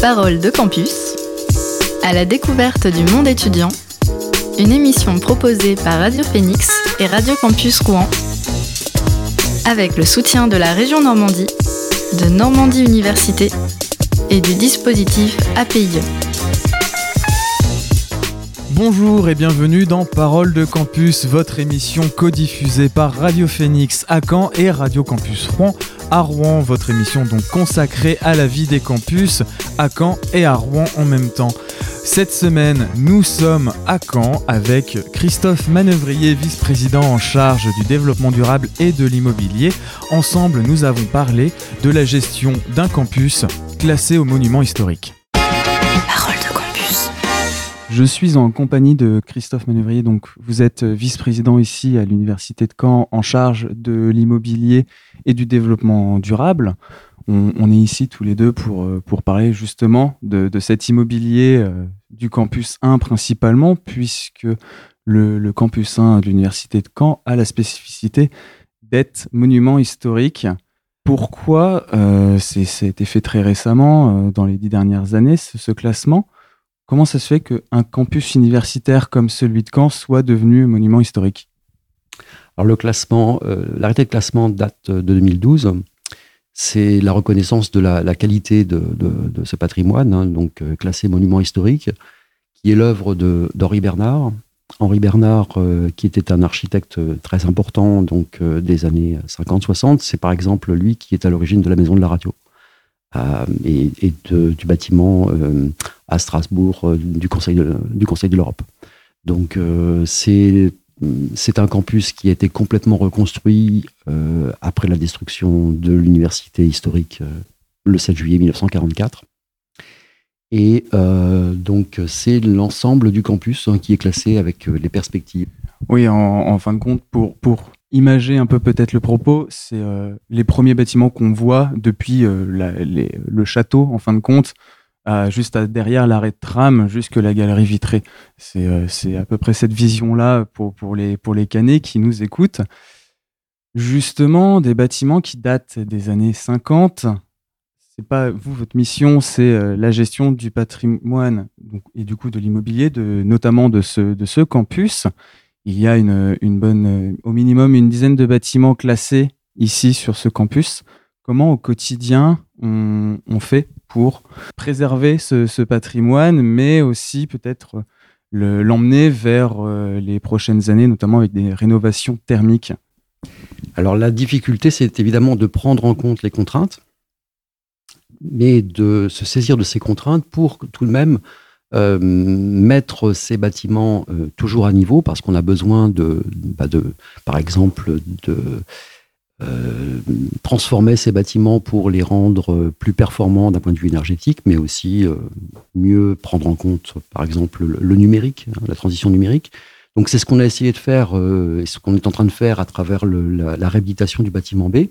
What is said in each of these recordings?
Parole de campus, à la découverte du monde étudiant, une émission proposée par Radio Phoenix et Radio Campus Rouen, avec le soutien de la région Normandie, de Normandie Université et du dispositif APIE. Bonjour et bienvenue dans Parole de Campus, votre émission codiffusée par Radio Phoenix à Caen et Radio Campus Rouen à Rouen, votre émission donc consacrée à la vie des campus à Caen et à Rouen en même temps. Cette semaine, nous sommes à Caen avec Christophe Manœuvrier, vice-président en charge du développement durable et de l'immobilier. Ensemble, nous avons parlé de la gestion d'un campus classé au monument historique. Je suis en compagnie de Christophe Manœuvrier. Donc, vous êtes vice-président ici à l'Université de Caen en charge de l'immobilier et du développement durable. On, est ici tous les deux pour, euh, pour parler justement de, cet immobilier euh, du campus 1 principalement, puisque le, campus 1 de l'Université de Caen a la spécificité d'être monument historique. Pourquoi euh, été fait très récemment, euh, dans les dix dernières années, ce classement? Comment ça se fait qu'un campus universitaire comme celui de Caen soit devenu monument historique? Alors le classement, euh, l'arrêté de classement date de 2012. C'est la reconnaissance de la, qualité de, ce patrimoine, hein, donc euh, classé monument historique, qui est l'œuvre d'Henri Bernard. Henri Bernard, euh, qui était un architecte très important donc des années 50-60, c'est par exemple lui qui est à l'origine de la maison de la radio. Euh, et, du bâtiment euh, à Strasbourg euh, du Conseil de, du Conseil de l'Europe. Donc c'est c'est un campus qui a été complètement reconstruit après la destruction de l'université historique le 7 juillet 1944. Et donc c'est l'ensemble du campus hein, qui est classé avec les perspectives. Oui, en, fin de compte, pour, pour imager un peu peut-être le propos, c'est euh, les premiers bâtiments qu'on voit depuis euh, le château, en fin de compte, juste derrière l'arrêt de tram, jusque la galerie vitrée. Euh, c'est à peu près cette vision-là pour, pour, les, pour les canets qui nous écoutent. Justement, des bâtiments qui datent des années 50. C'est pas vous, votre mission, c'est la gestion du patrimoine et du coup de l'immobilier, notamment de ce, de ce campus il y a une, bonne, au minimum une dizaine de bâtiments classés ici sur ce campus. Comment au quotidien on, fait pour préserver ce, patrimoine, mais aussi peut-être l'emmener vers euh, les prochaines années, notamment avec des rénovations thermiques? Alors la difficulté, c'est évidemment de prendre en compte les contraintes, mais de se saisir de ces contraintes pour tout de même euh, mettre ces bâtiments euh, toujours à niveau parce qu'on a besoin de, bah de, par exemple, de euh, transformer ces bâtiments pour les rendre plus performants d'un point de vue énergétique, mais aussi mieux prendre en compte, par exemple, le, numérique, hein, la transition numérique. Donc c'est ce qu'on a essayé de faire et ce qu'on est en train de faire à travers la, réhabilitation du bâtiment B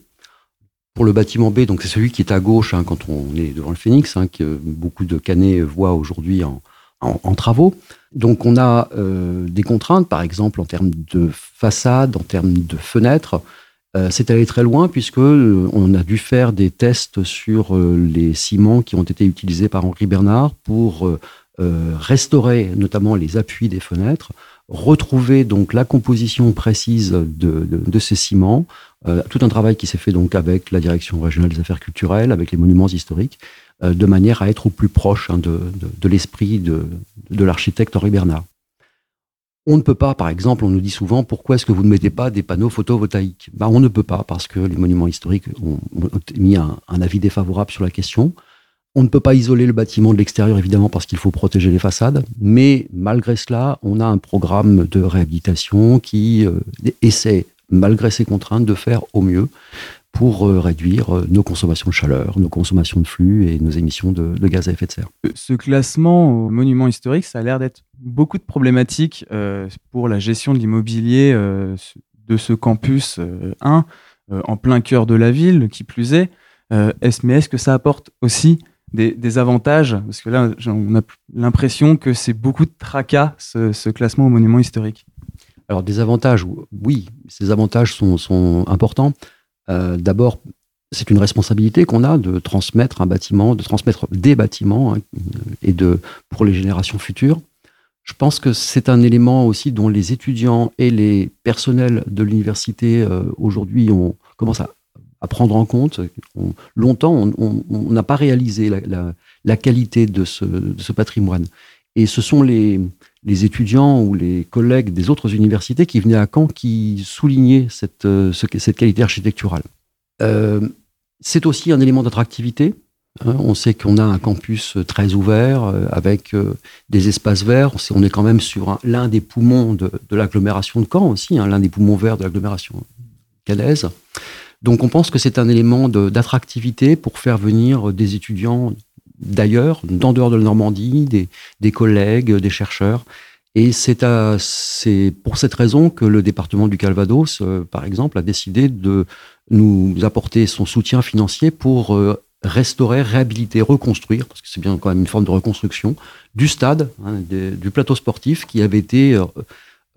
pour le bâtiment B, donc c'est celui qui est à gauche hein, quand on est devant le Phénix, hein, que beaucoup de Canets voient aujourd'hui en, en, travaux. Donc on a euh, des contraintes, par exemple en termes de façade, en termes de fenêtres. Euh, c'est allé très loin puisque euh, on a dû faire des tests sur les ciments qui ont été utilisés par Henri Bernard pour restaurer notamment les appuis des fenêtres, retrouver donc la composition précise de, ces ciments, tout un travail qui s'est fait donc avec la direction régionale des affaires culturelles, avec les monuments historiques, euh, de manière à être au plus proche hein, de, l'esprit de, l'architecte Henri Bernard. On ne peut pas, par exemple, on nous dit souvent pourquoi est-ce que vous ne mettez pas des panneaux photovoltaïques? Ben, On ne peut pas parce que les monuments historiques ont, mis un, avis défavorable sur la question. On ne peut pas isoler le bâtiment de l'extérieur, évidemment, parce qu'il faut protéger les façades. Mais malgré cela, on a un programme de réhabilitation qui euh, essaie, malgré ces contraintes, de faire au mieux pour euh, réduire euh, nos consommations de chaleur, nos consommations de flux et nos émissions de, gaz à effet de serre. Euh, ce classement au monument historique, ça a l'air d'être beaucoup de problématiques pour la gestion de l'immobilier de ce campus 1, en plein cœur de la ville, qui plus est. est mais est-ce que ça apporte aussi des, avantages? Parce que là, on a l'impression que c'est beaucoup de tracas, ce, classement au monument historique. Alors, des avantages, oui, ces avantages sont, sont importants. Euh, d'abord, c'est une responsabilité qu'on a de transmettre un bâtiment, de transmettre des bâtiments hein, et de pour les générations futures. Je pense que c'est un élément aussi dont les étudiants et les personnels de l'université euh, aujourd'hui on commence à, prendre en compte. longtemps, on n'a pas réalisé la, qualité de ce, patrimoine. Et ce sont les, les, étudiants ou les collègues des autres universités qui venaient à Caen qui soulignaient cette, euh, cette qualité architecturale. Euh, c'est aussi un élément d'attractivité. Hein. on sait qu'on a un campus très ouvert, euh, avec des espaces verts. On, est quand même sur l'un des poumons de, l'agglomération de Caen aussi, hein, l'un des poumons verts de l'agglomération canaise. Donc on pense que c'est un élément d'attractivité pour faire venir des étudiants d'ailleurs, d'en dehors de la Normandie, des, collègues, des chercheurs. Et c'est pour cette raison que le département du Calvados, euh, par exemple, a décidé de nous apporter son soutien financier pour euh, restaurer, réhabiliter, reconstruire, parce que c'est bien quand même une forme de reconstruction, du stade, hein, du plateau sportif qui avait été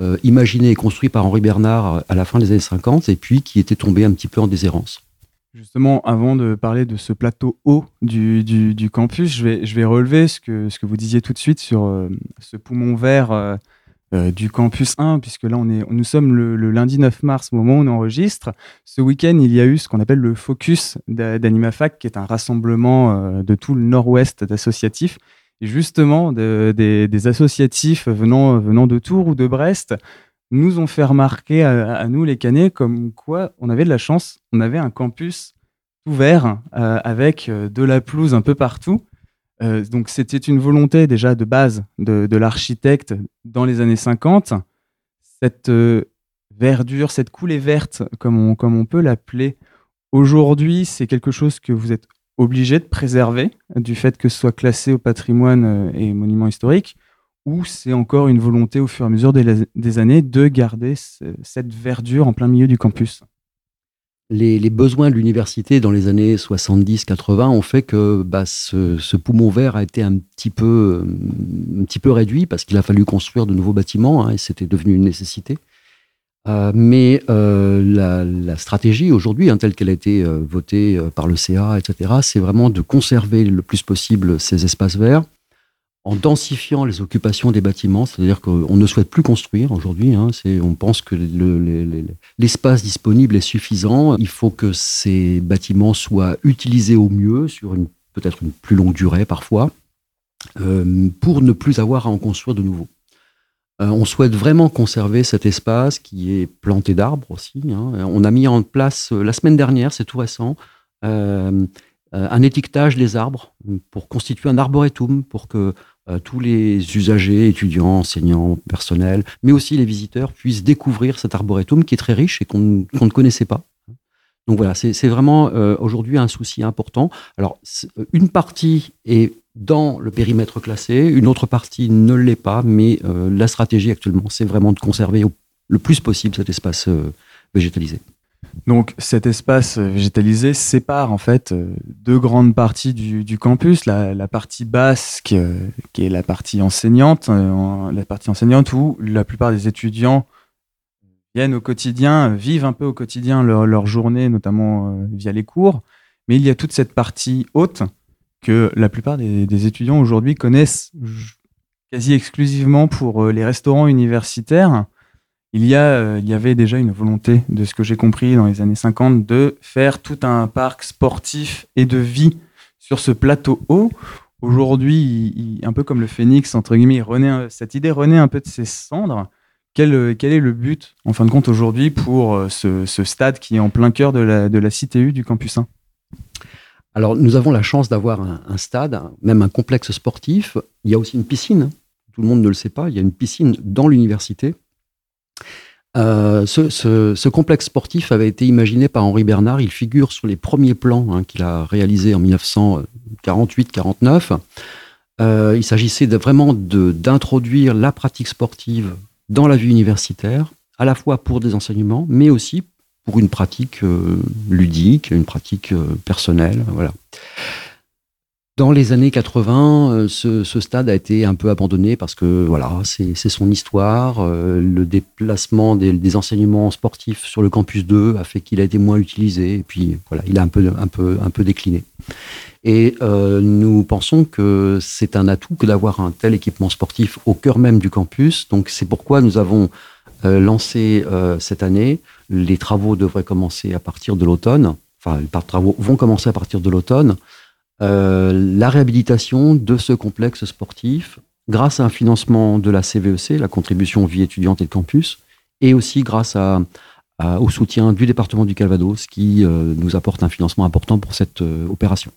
euh, imaginé et construit par Henri Bernard à la fin des années 50 et puis qui était tombé un petit peu en déshérence. Justement, avant de parler de ce plateau haut du, campus, je vais, relever ce que, vous disiez tout de suite sur euh, ce poumon vert euh, euh, du campus 1, puisque là, on est, nous sommes le, lundi 9 mars, au moment où on enregistre. Ce week-end, il y a eu ce qu'on appelle le Focus d'AnimaFac, qui est un rassemblement de tout le nord-ouest d'associatifs. Et justement, des, associatifs venant de Tours ou de Brest nous ont fait remarquer à, nous les Canets comme quoi on avait de la chance, on avait un campus ouvert euh, avec euh, de la pelouse un peu partout. Euh, donc c'était une volonté déjà de base de, l'architecte dans les années 50. Cette verdure, cette coulée verte, comme on, comme on peut l'appeler, aujourd'hui c'est quelque chose que vous êtes obligé de préserver du fait que ce soit classé au patrimoine et monument historique ou c'est encore une volonté au fur et à mesure des, années de garder cette verdure en plein milieu du campus les, besoins de l'université dans les années 70-80 ont fait que bah, ce, poumon vert a été un petit peu, un petit peu réduit parce qu'il a fallu construire de nouveaux bâtiments hein, et c'était devenu une nécessité. Euh, mais euh, la, stratégie aujourd'hui, hein, telle qu'elle a été euh, votée par le CA, etc., c'est vraiment de conserver le plus possible ces espaces verts, en densifiant les occupations des bâtiments, c'est-à-dire qu'on ne souhaite plus construire aujourd'hui. Hein, on pense que l'espace disponible est suffisant. Il faut que ces bâtiments soient utilisés au mieux sur peut-être une plus longue durée parfois, euh, pour ne plus avoir à en construire de nouveau. Euh, on souhaite vraiment conserver cet espace qui est planté d'arbres aussi. Hein. On a mis en place euh, la semaine dernière, c'est tout récent, un étiquetage des arbres pour constituer un arboretum, pour que euh, tous les usagers, étudiants, enseignants, personnels, mais aussi les visiteurs puissent découvrir cet arboretum qui est très riche et qu'on ne connaissait pas. Donc voilà, c'est vraiment euh, aujourd'hui un souci important. Alors, euh, une partie est dans le périmètre classé, une autre partie ne l'est pas, mais la stratégie actuellement, c'est vraiment de conserver le plus possible cet espace végétalisé. Donc cet espace végétalisé sépare en fait euh, deux grandes parties du, campus, la, partie basse qui, est la partie enseignante, euh, la partie enseignante où la plupart des étudiants viennent au quotidien, vivent un peu au quotidien leur, journée, notamment euh, via les cours, mais il y a toute cette partie haute que la plupart des étudiants aujourd'hui connaissent quasi exclusivement pour les restaurants universitaires il y, a, euh, il y avait déjà une volonté, de ce que j'ai compris dans les années 50, de faire tout un parc sportif et de vie sur ce plateau haut. Aujourd'hui, un peu comme le phénix, entre guillemets, cette idée renaît un peu de ses cendres. Quel, quel, est le but, en fin de compte, aujourd'hui pour euh, ce, stade qui est en plein cœur de la, de la CTU du Campus 1 Alors, nous avons la chance d'avoir un, stade, même un complexe sportif. Il y a aussi une piscine. Tout le monde ne le sait pas. Il y a une piscine dans l'université euh, ce, complexe sportif avait été imaginé par Henri Bernard. Il figure sur les premiers plans hein, qu'il a réalisés en 1948-49. Euh, il s'agissait vraiment d'introduire la pratique sportive dans la vie universitaire, à la fois pour des enseignements, mais aussi pour une pratique euh, ludique, une pratique personnelle. Voilà. Dans les années 80, euh, ce, stade a été un peu abandonné parce que voilà, c'est son histoire. Euh, le déplacement des, enseignements sportifs sur le campus 2 a fait qu'il a été moins utilisé et puis voilà, il a un peu, un peu, un peu décliné. Et euh, nous pensons que c'est un atout que d'avoir un tel équipement sportif au cœur même du campus. Donc c'est pourquoi nous avons lancé cette année. Les travaux devraient commencer à partir de l'automne. Enfin, les travaux vont commencer à partir de l'automne. Euh, la réhabilitation de ce complexe sportif grâce à un financement de la CVEC, e la contribution vie étudiante et campus, et aussi grâce au soutien du département du Calvados qui euh, nous apporte un financement important pour cette euh, opération.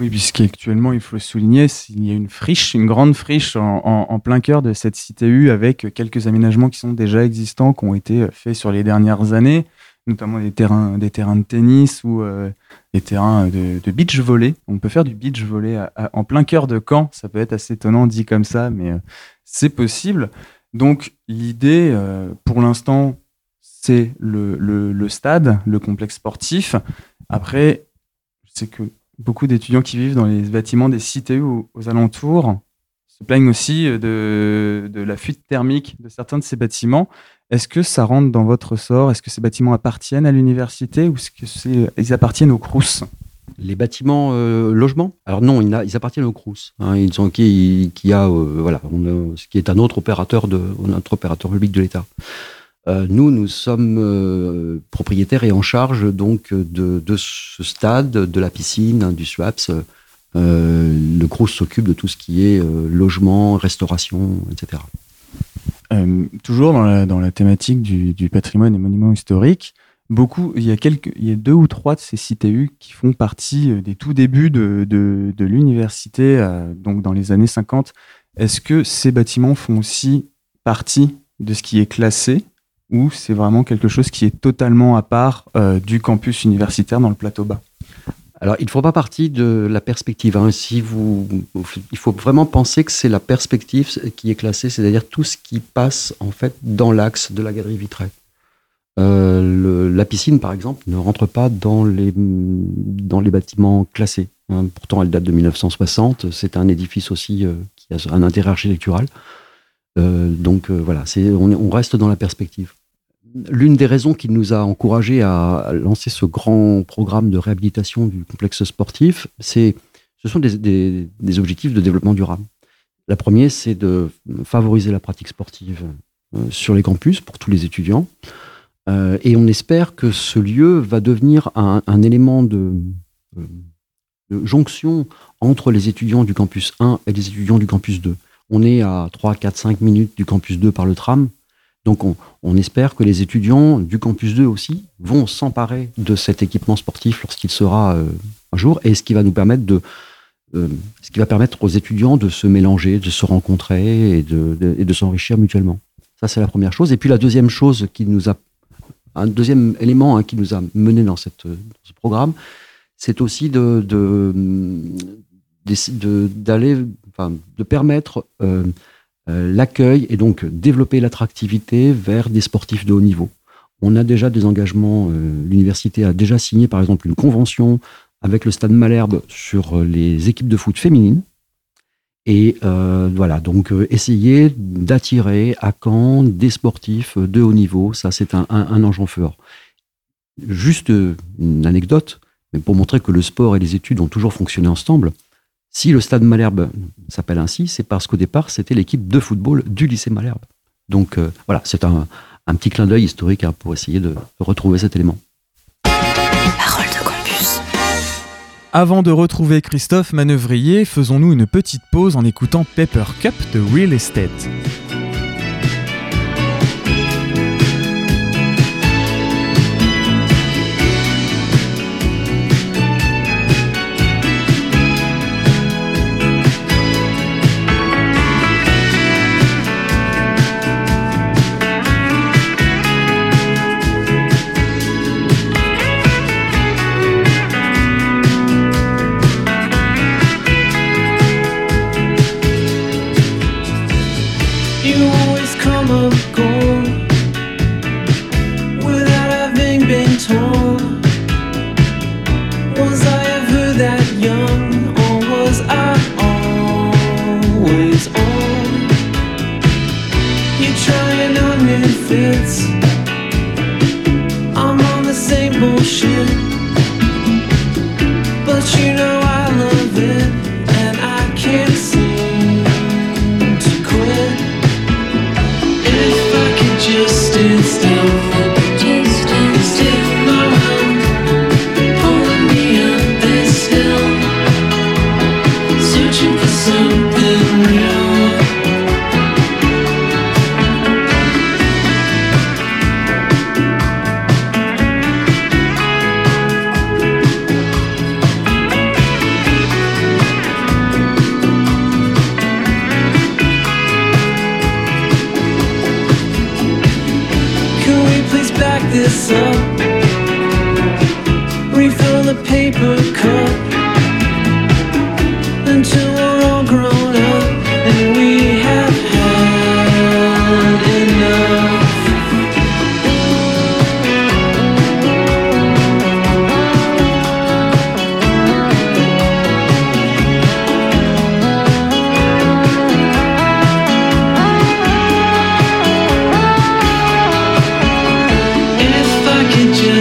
Oui, puisqu'actuellement, il faut souligner, il y a une friche, une grande friche en, plein cœur de cette CTU avec quelques aménagements qui sont déjà existants, qui ont été faits sur les dernières années notamment des terrains, de tennis ou euh, des terrains de, beach volley. On peut faire du beach volley en plein cœur de Caen. Ça peut être assez étonnant dit comme ça, mais euh, c'est possible. Donc l'idée, euh, pour l'instant, c'est le, stade, le complexe sportif. Après, sais que beaucoup d'étudiants qui vivent dans les bâtiments des cités ou aux alentours se plaignent aussi de, de la fuite thermique de certains de ces bâtiments. Est-ce que ça rentre dans votre sort? Est-ce que ces bâtiments appartiennent à l'université ou est-ce qu'ils appartiennent au CRUS les bâtiments euh, logements Alors non, ils, appartiennent au CRUS. Hein. ils sont qui, a euh, voilà, ce qui est un autre opérateur opérateur public de l'État. Euh, nous, nous sommes propriétaires et en charge donc de, ce stade, de la piscine, du SWAPS. le CRUS s'occupe de tout ce qui est logement, restauration, etc. Euh, toujours dans la, thématique du, patrimoine et monuments historiques, beaucoup, il y a deux ou trois de ces CTU qui font partie euh, des tout débuts de l'université, euh, donc dans les années 50. Est-ce que ces bâtiments font aussi partie de ce qui est classé ou c'est vraiment quelque chose qui est totalement à part du campus universitaire dans le plateau bas? Alors, il ne faut pas partie de la perspective. Hein. Il faut vraiment penser que c'est la perspective qui est classée, c'est-à-dire tout ce qui passe en fait dans l'axe de la galerie vitrée. Euh, la piscine, par exemple, ne rentre pas dans les, bâtiments classés. Hein. Pourtant, elle date de 1960. C'est un édifice aussi euh, qui a un intérêt architectural. Euh, donc voilà, on reste dans la perspective l'une des raisons qui nous a encouragés à lancer ce grand programme de réhabilitation du complexe sportif, c'est, ce sont des, objectifs de développement durable. La première, c'est de favoriser la pratique sportive euh, sur les campus pour tous les étudiants. Euh, et on espère que ce lieu va devenir un, élément de, de, jonction entre les étudiants du campus 1 et les étudiants du campus 2. On est à 3, 4, 5 minutes du campus 2 par le tram. Donc on, espère que les étudiants du campus 2 aussi vont s'emparer de cet équipement sportif lorsqu'il sera euh, un jour, et ce qui va nous permettre de euh, ce qui va permettre aux étudiants de se mélanger, de se rencontrer et de, de s'enrichir mutuellement. Ça c'est la première chose. Et puis la deuxième chose qui nous a un deuxième élément hein, qui nous a mené dans, cette, ce programme, c'est aussi de d'aller, enfin, de permettre euh, euh, l'accueil et donc développer l'attractivité vers des sportifs de haut niveau. On a déjà des engagements, euh, l'université a déjà signé par exemple une convention avec le Stade Malherbe sur euh, les équipes de foot féminines. Et voilà, donc essayer d'attirer à Caen des sportifs de haut niveau, ça c'est un, un, enjeu fort. Juste une anecdote, mais pour montrer que le sport et les études ont toujours fonctionné ensemble, si le stade Malherbe s'appelle ainsi, c'est parce qu'au départ, c'était l'équipe de football du lycée Malherbe. Donc euh, voilà, c'est un, petit clin d'œil historique hein, pour essayer de retrouver cet élément. Parole de campus. Avant de retrouver Christophe Manœuvrier, faisons-nous une petite pause en écoutant Pepper Cup de Real Estate.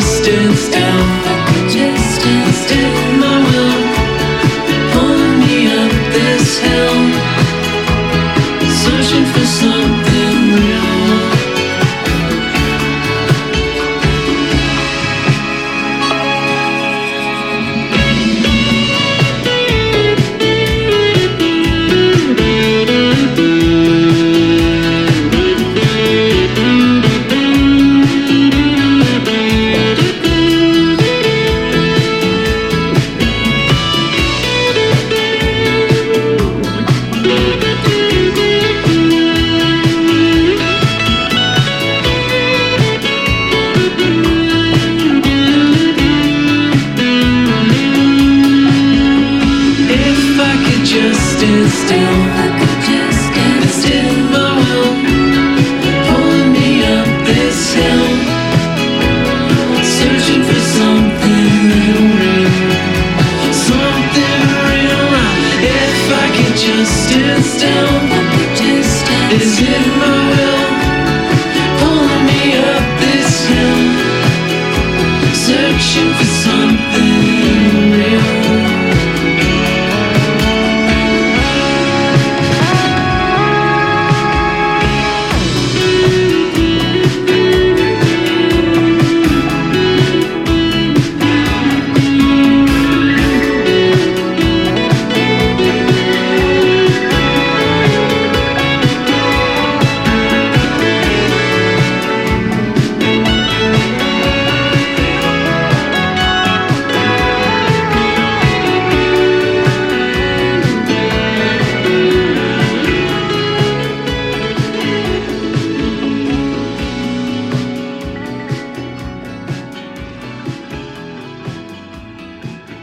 Still. stood still. I could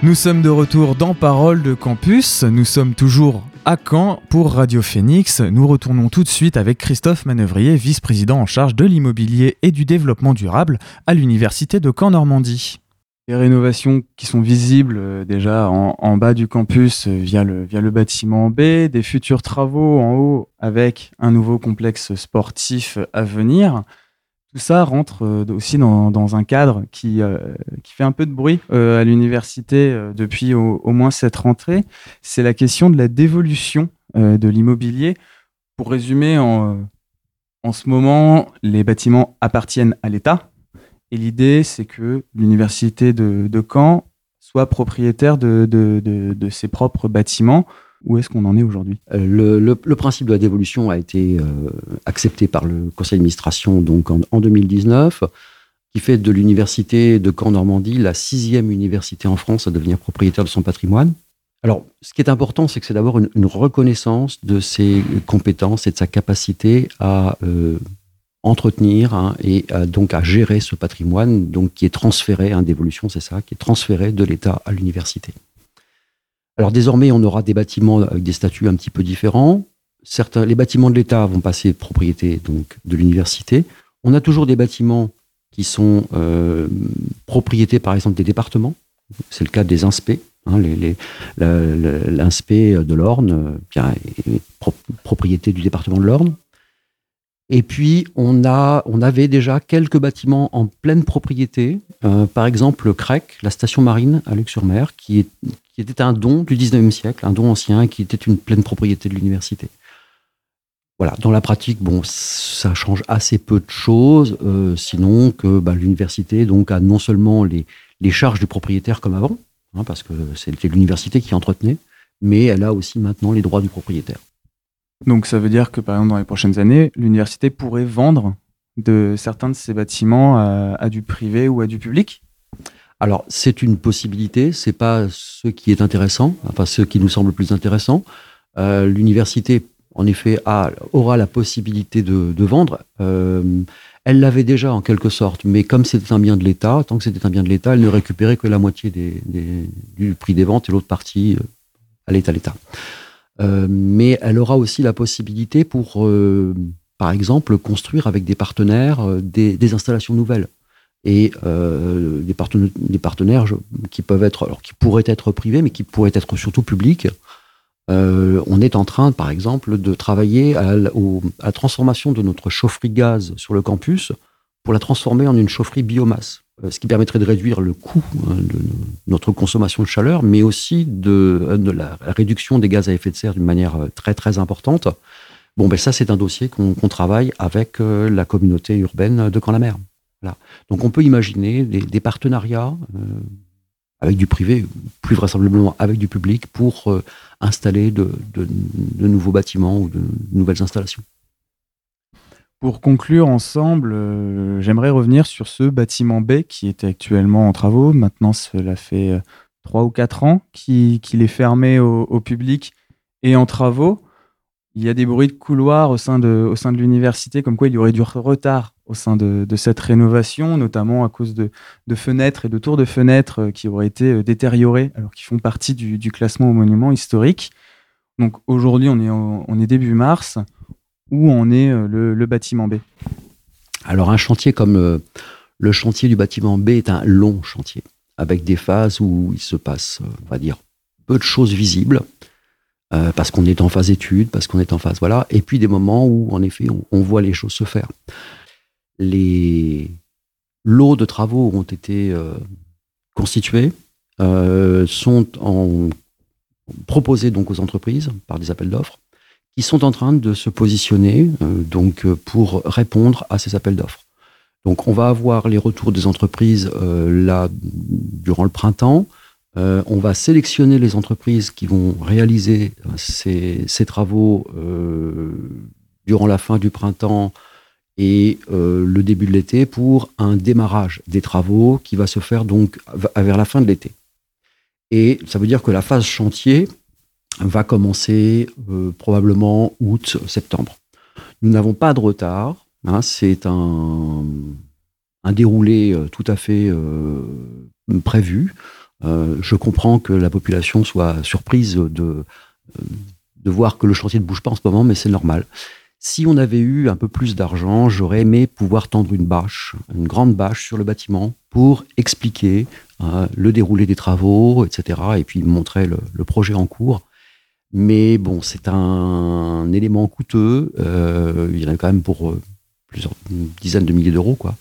Nous sommes de retour dans Parole de Campus. Nous sommes toujours à Caen pour Radio Phoenix. Nous retournons tout de suite avec Christophe Manœuvrier, vice-président en charge de l'immobilier et du développement durable à l'Université de Caen-Normandie. Les rénovations qui sont visibles euh, déjà en, bas du campus euh, via le bâtiment B, des futurs travaux en haut avec un nouveau complexe sportif à venir. Tout ça rentre euh, aussi dans, un cadre qui, euh, qui fait un peu de bruit euh, à l'université depuis au, moins cette rentrée. C'est la question de la dévolution de l'immobilier. Pour résumer, en, en ce moment, les bâtiments appartiennent à l'État. Et l'idée, c'est que l'université de, de Caen soit propriétaire de, de, de ses propres bâtiments. Où est-ce qu'on en est aujourd'hui? Euh, Le, principe de la dévolution a été euh, accepté par le conseil d'administration donc en, en 2019, qui fait de l'université de Caen-Normandie la sixième université en France à devenir propriétaire de son patrimoine. Alors, ce qui est important, c'est que c'est une, une reconnaissance de ses compétences et de sa capacité à euh, entretenir hein, et à- donc à gérer ce patrimoine, donc qui est transféré, hein, d'évolution, c'est ça, qui est transféré de l'État à l'université. Alors désormais, on aura des bâtiments avec des statuts un petit peu différents. Certains, les bâtiments de l'État vont passer propriété donc de l'université. On a toujours des bâtiments qui sont euh, propriétés, par exemple, des départements. C'est le cas des INSPE. hein, les- les- la- la- L'INSPE de l'Orne euh, bien, est pro- propriété du département de l'Orne. Et puis, on, a, on avait déjà quelques bâtiments en pleine propriété. Euh, par exemple, le CREC, la station marine à Luc-sur-Mer, qui, était un don du 19e siècle, un don ancien, qui était une pleine propriété de l'université. Voilà, dans la pratique, bon, ça change assez peu de choses, euh, sinon que bah, l'université donc a non seulement les, les charges du propriétaire comme avant, hein, parce que c'était l'université qui entretenait, mais elle a aussi maintenant les droits du propriétaire. Donc ça veut dire que par exemple dans les prochaines années, l'université pourrait vendre de certains de ces bâtiments à, du privé ou à du public? Alors, c'est une possibilité, c'est pas ce qui est intéressant, enfin ce qui nous semble le plus intéressant. Euh, L'université, en effet, aura la possibilité de, vendre. Euh, elle l'avait déjà en quelque sorte, mais comme c'était un bien de l'État, tant que c'était un bien de l'État, elle ne récupérait que la moitié du prix des ventes et l'autre partie euh, allait à l'État. Euh, mais elle aura aussi la possibilité pour, euh, par exemple, construire avec des partenaires euh, des, des installations nouvelles et euh, des, partena- des partenaires qui peuvent être, alors qui pourraient être privés, mais qui pourraient être surtout publics. Euh, on est en train, par exemple, de travailler à au- à la transformation de notre chaufferie gaz sur le campus pour la transformer en une chaufferie biomasse, ce qui permettrait de réduire le coût hein, de notre consommation de chaleur, mais aussi de, euh, la réduction des gaz à effet de serre d'une manière euh, très très importante. Bon, ben ça, c'est un dossier qu'on travaille avec euh, la communauté urbaine de Camp-la-Mer. Voilà. Donc on peut imaginer des, partenariats euh, avec du privé, plus vraisemblablement avec du public, pour euh, installer de nouveaux bâtiments ou de nouvelles installations. Pour conclure ensemble, euh, j'aimerais revenir sur ce bâtiment B qui était actuellement en travaux. Maintenant, cela fait euh, trois ou quatre ans qu'il est fermé au, au public et en travaux. Il y a des bruits de couloir au sein de, au l'université, comme quoi il y aurait du retard au sein de, cette rénovation, notamment à cause de, fenêtres et de tours de fenêtres euh, qui auraient été détériorées, alors qu'ils font partie du, classement aux monuments historiques. Donc aujourd'hui, on est début mars. Où en est euh, le, bâtiment B Alors un chantier comme euh, le chantier du bâtiment B est un long chantier, avec des phases où il se passe, euh, on va dire, peu de choses visibles, parce qu'on est en phase étude, parce qu'on est en phase, voilà, et puis des moments où, en effet, on, voit les choses se faire. Les lots de travaux ont été constitués, sont proposés donc aux entreprises par des appels d'offres, qui sont en train de se positionner euh, donc euh, pour répondre à ces appels d'offres. Donc on va avoir les retours des entreprises euh, là durant le printemps. On va sélectionner les entreprises qui vont réaliser ces, travaux durant la fin du printemps et le début de l'été pour un démarrage des travaux qui va se faire donc vers la fin de l'été. Et ça veut dire que la phase chantier va commencer euh, probablement août, septembre. Nous n'avons pas de retard. hein, c'est un, un déroulé euh, tout à fait euh, prévu. Euh, je comprends que la population soit surprise de, euh, de voir que le chantier ne bouge pas en ce moment, mais c'est normal. Si on avait eu un peu plus d'argent, j'aurais aimé pouvoir tendre une bâche, une grande bâche sur le bâtiment pour expliquer euh, le déroulé des travaux, etc. Et puis montrer le, le projet en cours. Mais bon, c'est un élément coûteux. euh, il y en a quand même pour euh, plusieurs dizaines de milliers d'euros, quoi.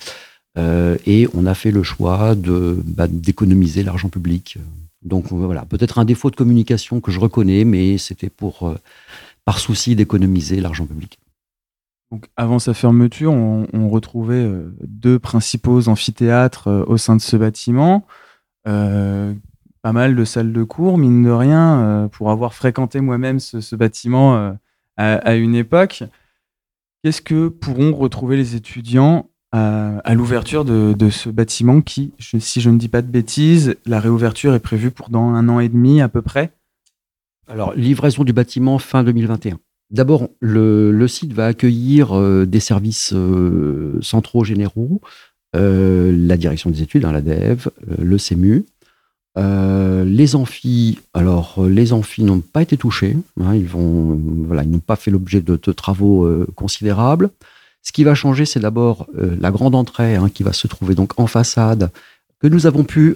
Euh, et on a fait le choix de bah, d'économiser l'argent public. Donc voilà, peut-être un défaut de communication que je reconnais, mais c'était pour par souci d'économiser l'argent public. Donc, avant sa fermeture, on, retrouvait deux principaux amphithéâtres au sein de ce bâtiment. Pas mal de salles de cours, mine de rien, euh, pour avoir fréquenté moi-même ce, bâtiment euh, à, une époque. Qu'est-ce que pourront retrouver les étudiants à, l'ouverture de, ce bâtiment qui, si je ne dis pas de bêtises, la réouverture est prévue pour dans un an et demi à peu près? Alors, livraison du bâtiment fin 2021. D'abord, le, site va accueillir euh, des services centraux généraux, la direction des études, hein, la DEV, le CEMU. Euh, les amphis, alors euh, les amphis n'ont pas été touchés, hein, ils voilà, n'ont pas fait l'objet de, travaux euh, considérables. Ce qui va changer, c'est d'abord la grande entrée hein, qui va se trouver donc en façade, que nous avons pu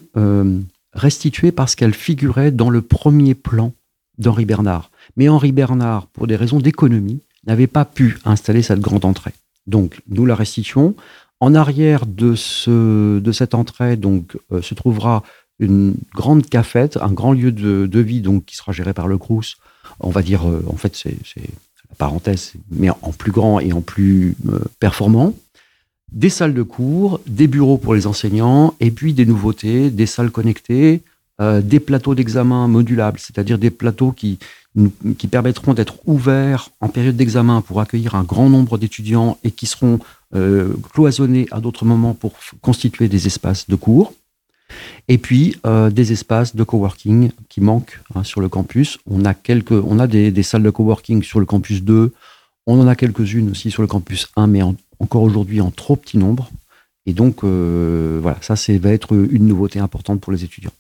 restituer parce qu'elle figurait dans le premier plan d'Henri Bernard. Mais Henri Bernard, pour des raisons d'économie, n'avait pas pu installer cette grande entrée. Donc, nous la restitution. En arrière de, de cette entrée, donc, se trouvera une grande cafette, un grand lieu de, vie, donc, qui sera géré par le Crous. On va dire, euh, en fait, c'est la parenthèse, mais en plus grand et en plus euh, performant. Des salles de cours, des bureaux pour les enseignants, et puis des nouveautés, des salles connectées, euh, des plateaux d'examen modulables, c'est-à-dire des plateaux qui, qui permettront d'être ouverts en période d'examen pour accueillir un grand nombre d'étudiants et qui seront cloisonnés à d'autres moments pour constituer des espaces de cours. Et puis euh, des espaces de coworking qui manquent hein, sur le campus. On a, quelques, on a des, salles de coworking sur le campus 2, on en a quelques-unes aussi sur le campus 1, mais en- encore aujourd'hui en trop petit nombre. Et donc, euh, voilà, ça c'est, va être une nouveauté importante pour les étudiants.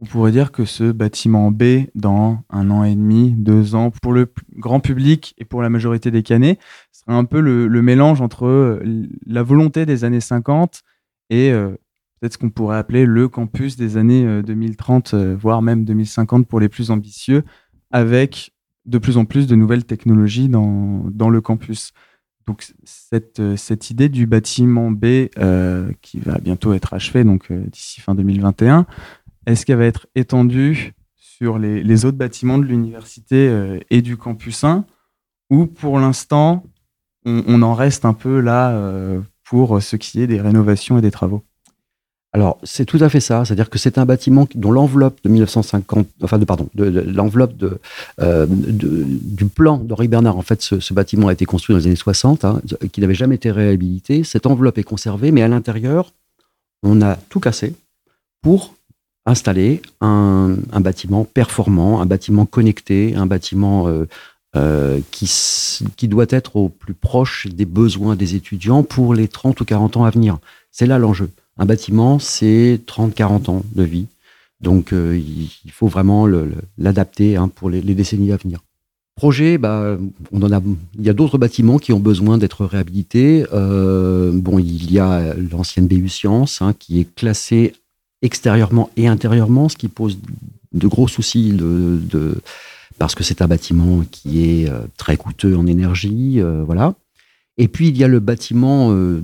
On pourrait dire que ce bâtiment B, dans un an et demi, deux ans, pour le grand public et pour la majorité des canets, sera un peu le, mélange entre euh, la volonté des années 50 et peut-être ce qu'on pourrait appeler le campus des années euh, 2030, euh, voire même 2050 pour les plus ambitieux, avec de plus en plus de nouvelles technologies dans, le campus. Donc cette, euh, cette idée du bâtiment B euh, qui va bientôt être achevé, donc euh, d'ici fin 2021, est-ce qu'elle va être étendue sur les, autres bâtiments de l'université euh, et du campus 1 ou pour l'instant on, en reste un peu là euh, pour ce qui est des rénovations et des travaux? Alors, c'est tout à fait ça. C'est-à-dire que c'est un bâtiment dont l'enveloppe de 1950, enfin, de, pardon, de, l'enveloppe euh, de- du plan d'Henri Bernard, en fait, ce, bâtiment a été construit dans les années 60, hein, qui n'avait jamais été réhabilité. Cette enveloppe est conservée, mais à l'intérieur, on a tout cassé pour installer un, bâtiment performant, un bâtiment connecté, un bâtiment euh, euh, qui, qui doit être au plus proche des besoins des étudiants pour les 30 ou 40 ans à venir. C'est là l'enjeu. Un bâtiment, c'est 30-40 ans de vie. Donc, euh, il faut vraiment l'adapter hein, pour les, décennies à venir. Projet, bah, on en a, il y a d'autres bâtiments qui ont besoin d'être réhabilités. Euh, bon, il y a l'ancienne BU Sciences hein, qui est classée extérieurement et intérieurement, ce qui pose de gros soucis de, parce que c'est un bâtiment qui est euh, très coûteux en énergie, voilà. Et puis il y a le bâtiment euh,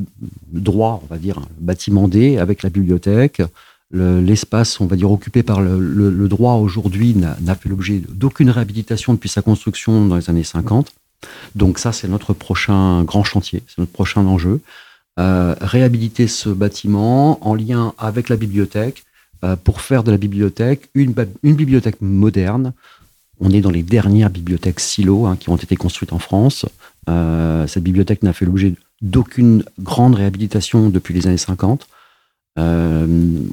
droit, on va dire, le bâtiment D avec la bibliothèque. Le- L'espace, on va dire, occupé par le, le- le droit aujourd'hui n'a fait l'objet d'aucune réhabilitation depuis sa construction dans les années 50. Donc ça, c'est notre prochain grand chantier, c'est notre prochain enjeu. Euh, réhabiliter ce bâtiment en lien avec la bibliothèque euh, pour faire de la bibliothèque une, une bibliothèque moderne. On est dans les dernières bibliothèques silo hein, qui ont été construites en France. Euh, cette bibliothèque n'a fait l'objet d'aucune grande réhabilitation depuis les années 50. Euh,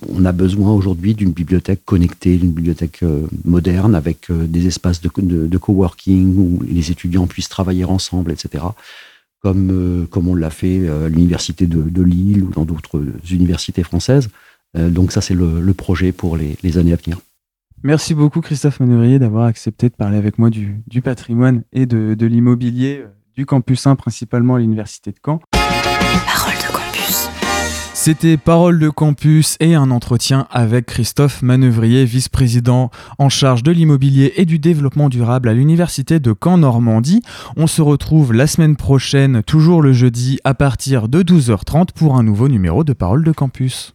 on a besoin aujourd'hui d'une bibliothèque connectée, d'une bibliothèque euh, moderne avec des espaces de, coworking où les étudiants puissent travailler ensemble, etc. Comme, comme on l'a fait à l'université de, Lille ou dans d'autres universités françaises. Donc ça, c'est le, projet pour les années à venir. Merci beaucoup Christophe Manevrier d'avoir accepté de parler avec moi du, du patrimoine et de, de l'immobilier euh, du campus 1, principalement à l'université de Caen. Parole de campus. C'était Parole de campus et un entretien avec Christophe Manœuvrier, vice-président en charge de l'immobilier et du développement durable à l'université de Caen-Normandie. On se retrouve la semaine prochaine, toujours le jeudi, à partir de 12h30 pour un nouveau numéro de Parole de campus.